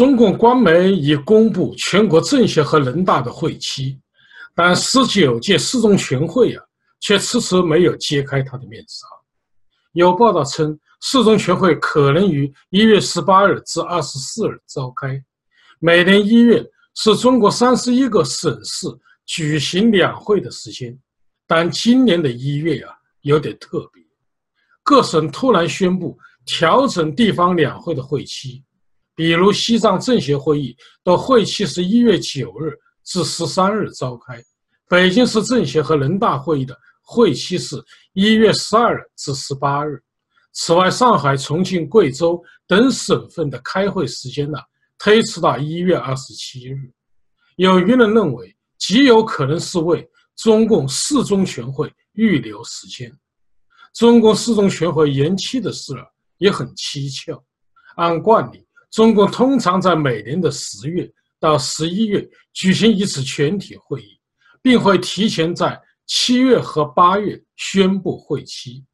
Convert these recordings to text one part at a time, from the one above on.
中共官媒已公布全国政协和人大的会期，但十九届四中全会啊，却迟迟没有揭开它的面纱。有报道称，四中全会可能于一月十八日至二十四日召开。每年一月是中国三十一个省市举行两会的时间，但今年的一月啊，有点特别，各省突然宣布调整地方两会的会期。比如西藏政协会议的会期是一月九日至十三日召开，北京市政协和人大会议的会期是一月十二日至十八日。此外，上海、重庆、贵州等省份的开会时间呢，推迟到一月二十七日。有舆论认为，极有可能是为中共四中全会预留时间。中共四中全会延期的事儿也很蹊跷，按惯例。中共通常在每年的十月到十一月举行一次全体会议，并会提前在七月和八月宣布会期。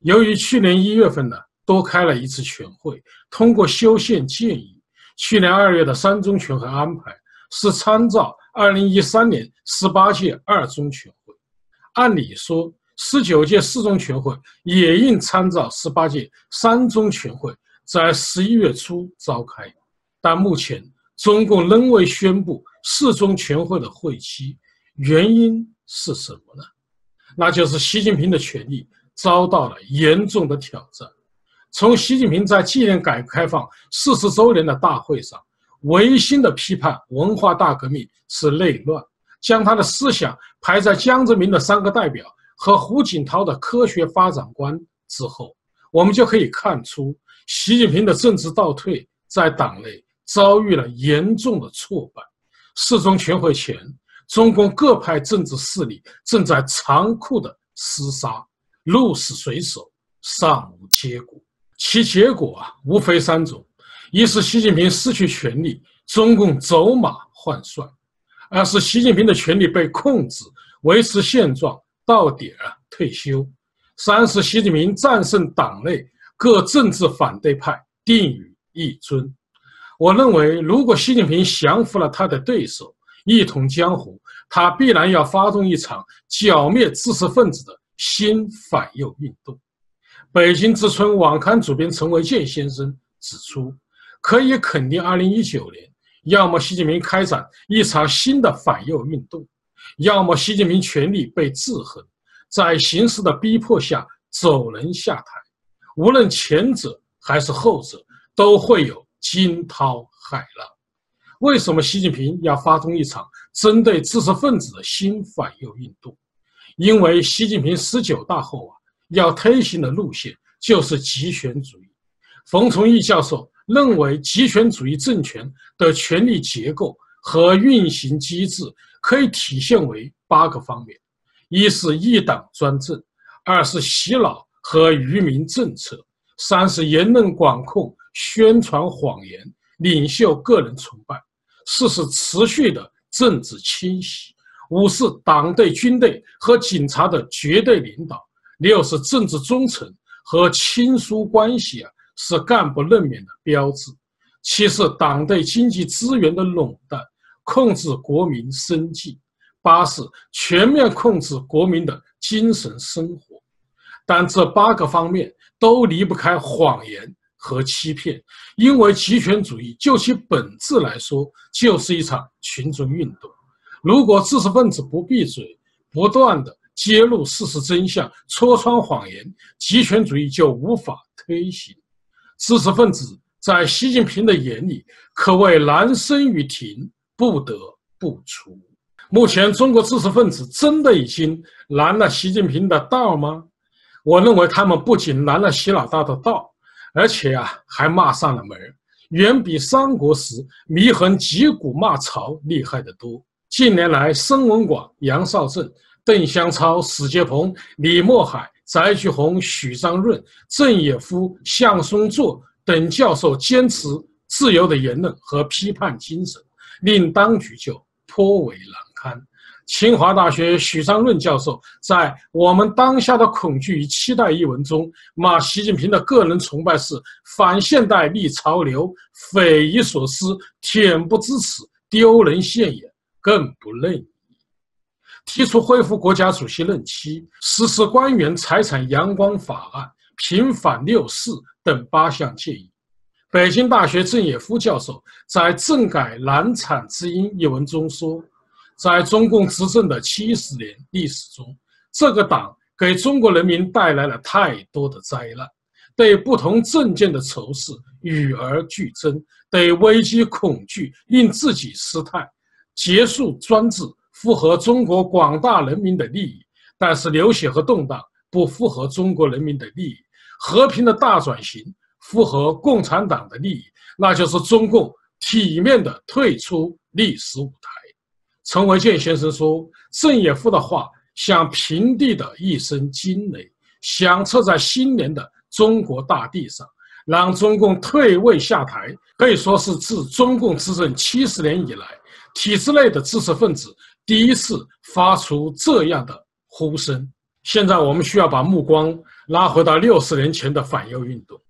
由于去年一月份呢多开了一次全会，通过修宪建议，去年二月的三中全会安排是参照二零一三年十八届二中全会。按理说，十九届四中全会也应参照十八届三中全会。在十一月初召开，但目前中共仍未宣布四中全会的会期，原因是什么呢？那就是习近平的权力遭到了严重的挑战。从习近平在纪念改革开放四十周年的大会上，违心的批判文化大革命是内乱，将他的思想排在江泽民的三个代表和胡锦涛的科学发展观之后，我们就可以看出。习近平的政治倒退在党内遭遇了严重的挫败。四中全会前，中共各派政治势力正在残酷的厮杀，鹿死谁手尚无结果。其结果啊，无非三种：一是习近平失去权力，中共走马换帅；二是习近平的权力被控制，维持现状到点儿退休；三是习近平战胜党内。各政治反对派定于一尊。我认为，如果习近平降服了他的对手，一统江湖，他必然要发动一场剿灭知识分子的新反右运动。北京之春网刊主编陈维健先生指出，可以肯定，二零一九年，要么习近平开展一场新的反右运动，要么习近平权力被制衡，在形势的逼迫下走人下台。无论前者还是后者，都会有惊涛骇浪。为什么习近平要发动一场针对知识分子的新反右运动？因为习近平十九大后啊，要推行的路线就是极权主义。冯崇义教授认为，极权主义政权的权力结构和运行机制可以体现为八个方面：一是一党专政，二是洗脑。和愚民政策，三是言论管控、宣传谎言、领袖个人崇拜；四是持续的政治清洗；五是党对军队和警察的绝对领导；六是政治忠诚和亲疏关系啊是干部任免的标志；七是党对经济资源的垄断，控制国民生计；八是全面控制国民的精神生活。但这八个方面都离不开谎言和欺骗，因为极权主义就其本质来说就是一场群众运动。如果知识分子不闭嘴，不断的揭露事实真相，戳穿谎言，极权主义就无法推行。知识分子在习近平的眼里可谓难生于庭，不得不除。目前，中国知识分子真的已经拦了习近平的道吗？我认为他们不仅拦了习老大的道，而且啊还骂上了门，远比三国时祢衡击鼓骂曹厉害得多。近年来，孙文广、杨少正、邓湘超、史杰鹏、李墨海、翟菊红、许章润、郑也夫、向松作等教授坚持自由的言论和批判精神，令当局就颇为难堪。清华大学许章润教授在《我们当下的恐惧与期待》一文中，骂习近平的个人崇拜是反现代、逆潮流、匪夷所思、恬不知耻、丢人现眼，更不任意。提出恢复国家主席任期、实施官员财产阳光法案、平反六四等八项建议。北京大学郑也夫教授在《政改难产之因》一文中说。在中共执政的七十年历史中，这个党给中国人民带来了太多的灾难，对不同政见的仇视与而俱增，对危机恐惧令自己失态，结束专制符合中国广大人民的利益，但是流血和动荡不符合中国人民的利益，和平的大转型符合共产党的利益，那就是中共体面的退出历史舞台。陈维健先生说：“郑也夫的话像平地的一声惊雷，响彻在新年的中国大地上，让中共退位下台，可以说是自中共执政七十年以来，体制内的知识分子第一次发出这样的呼声。现在，我们需要把目光拉回到六十年前的反右运动。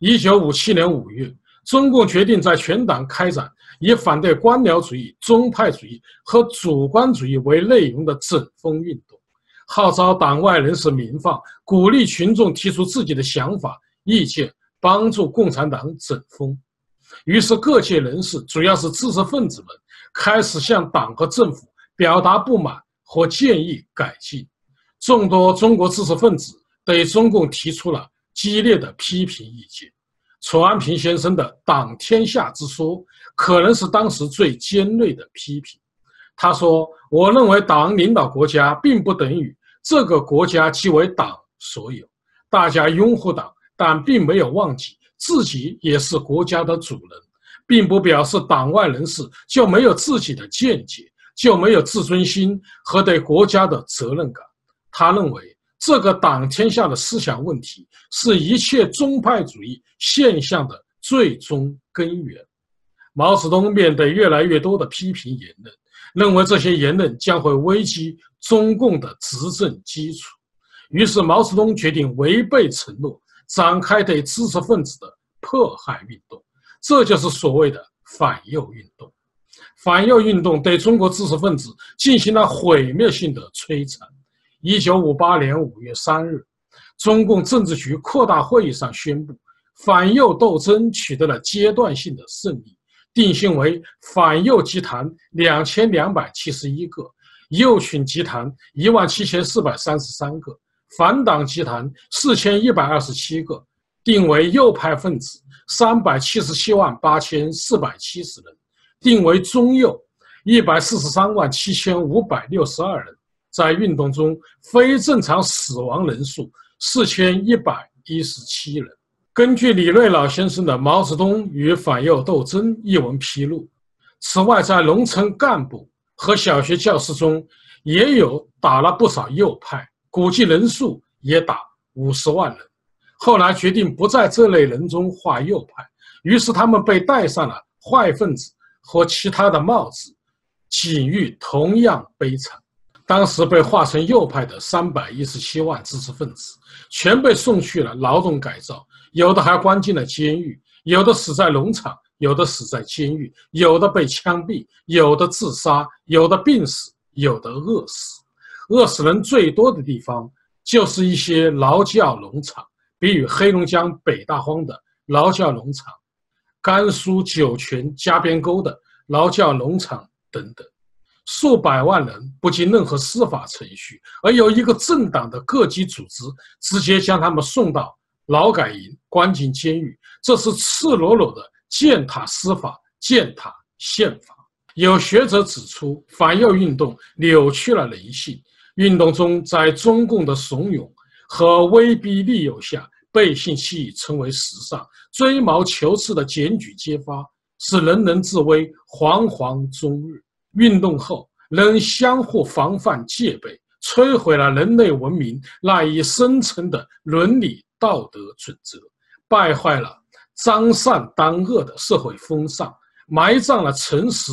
一九五七年五月，中共决定在全党开展。”以反对官僚主义、宗派主义和主观主义为内容的整风运动，号召党外人士鸣放，鼓励群众提出自己的想法、意见，帮助共产党整风。于是，各界人士，主要是知识分子们，开始向党和政府表达不满和建议改进。众多中国知识分子对中共提出了激烈的批评意见。楚安平先生的《党天下》之说，可能是当时最尖锐的批评。他说：“我认为党领导国家，并不等于这个国家即为党所有。大家拥护党，但并没有忘记自己也是国家的主人，并不表示党外人士就没有自己的见解，就没有自尊心和对国家的责任感。”他认为。这个党天下的思想问题，是一切宗派主义现象的最终根源。毛泽东面对越来越多的批评言论，认为这些言论将会危及中共的执政基础，于是毛泽东决定违背承诺，展开对知识分子的迫害运动。这就是所谓的反右运动。反右运动对中国知识分子进行了毁灭性的摧残。一九五八年五月三日，中共政治局扩大会议上宣布，反右斗争取得了阶段性的胜利，定性为反右集团两千两百七十一个，右群集团一万七千四百三十三个，反党集团四千一百二十七个，定为右派分子三百七十七万八千四百七十人，定为中右一百四十三万七千五百六十二人。在运动中，非正常死亡人数四千一百一十七人。根据李瑞老先生的《毛泽东与反右斗争》一文披露，此外，在农村干部和小学教师中，也有打了不少右派，估计人数也达五十万人。后来决定不在这类人中划右派，于是他们被戴上了坏分子和其他的帽子，境遇同样悲惨。当时被划成右派的三百一十七万知识分子，全被送去了劳动改造，有的还关进了监狱，有的死在农场，有的死在监狱，有的被枪毙，有的自杀，有的病死，有的饿死。饿死人最多的地方，就是一些劳教农场，比如黑龙江北大荒的劳教农场，甘肃酒泉加边沟的劳教农场等等。数百万人不经任何司法程序，而由一个政党的各级组织直接将他们送到劳改营、关进监狱，这是赤裸裸的践踏司法、践踏宪法。有学者指出，反右运动扭曲了人性。运动中，在中共的怂恿和威逼利诱下，背信弃义成为时尚，追毛求疵的检举揭发，使人人自危，惶惶终日。运动后，能相互防范戒备，摧毁了人类文明赖以生存的伦理道德准则，败坏了张善当恶的社会风尚，埋葬了诚实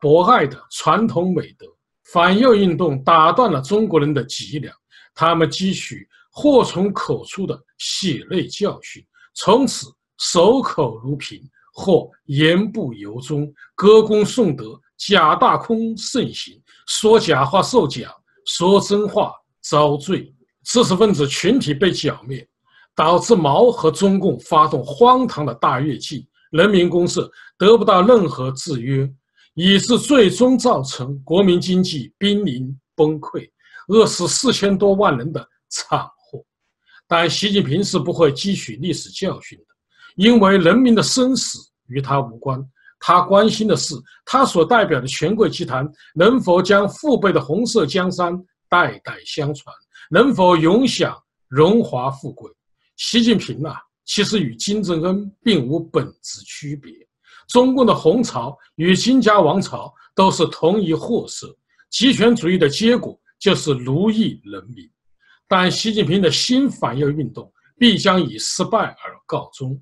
博爱的传统美德。反右运动打断了中国人的脊梁，他们汲取祸从口出的血泪教训，从此守口如瓶或言不由衷，歌功颂德，假大空盛行，说假话受奖，说真话遭罪，知识分子群体被剿灭，导致毛和中共发动荒唐的大跃进，人民公社得不到任何制约。以致最终造成国民经济濒临崩溃，饿死四千多万人的惨祸。但习近平是不会汲取历史教训的，因为人民的生死与他无关。他关心的是，他所代表的权贵集团能否将父辈的红色江山代代相传，能否永享荣华富贵。习近平啊，其实与金正恩并无本质区别。中共的红潮与金家王朝都是同一货色，极权主义的结果就是奴役人民。但习近平的新反右运动必将以失败而告终，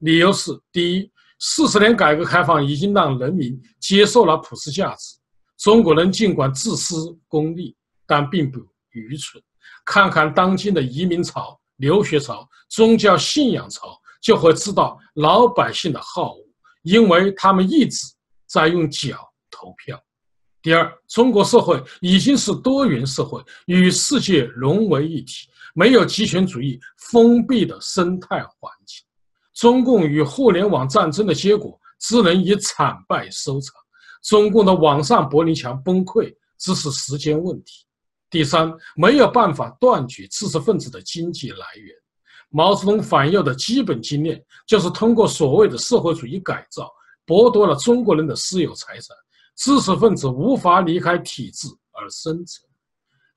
理由是：第一，四十年改革开放已经让人民接受了普世价值。中国人尽管自私功利，但并不愚蠢。看看当今的移民潮、留学潮、宗教信仰潮，就会知道老百姓的好恶。因为他们一直在用脚投票。第二，中国社会已经是多元社会，与世界融为一体，没有极权主义封闭的生态环境。中共与互联网战争的结果只能以惨败收场。中共的网上柏林墙崩溃只是时间问题。第三，没有办法断绝知识分子的经济来源。毛泽东反右的基本经验就是通过所谓的社会主义改造，剥夺了中国人的私有财产，知识分子无法离开体制而生存。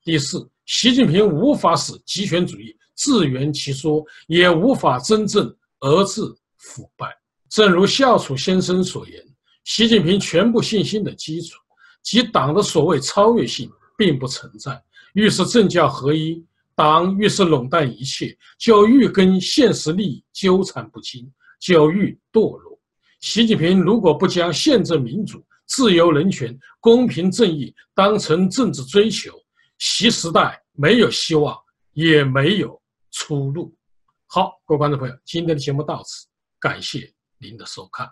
第四，习近平无法使极权主义自圆其说，也无法真正遏制腐败。正如夏楚先生所言，习近平全部信心的基础及党的所谓超越性并不存在，愈是政教合一。党越是垄断一切，就愈跟现实利益纠缠不清，就愈堕落。习近平如果不将宪政民主、自由人权、公平正义当成政治追求，习时代没有希望，也没有出路。好，各位观众朋友，今天的节目到此，感谢您的收看。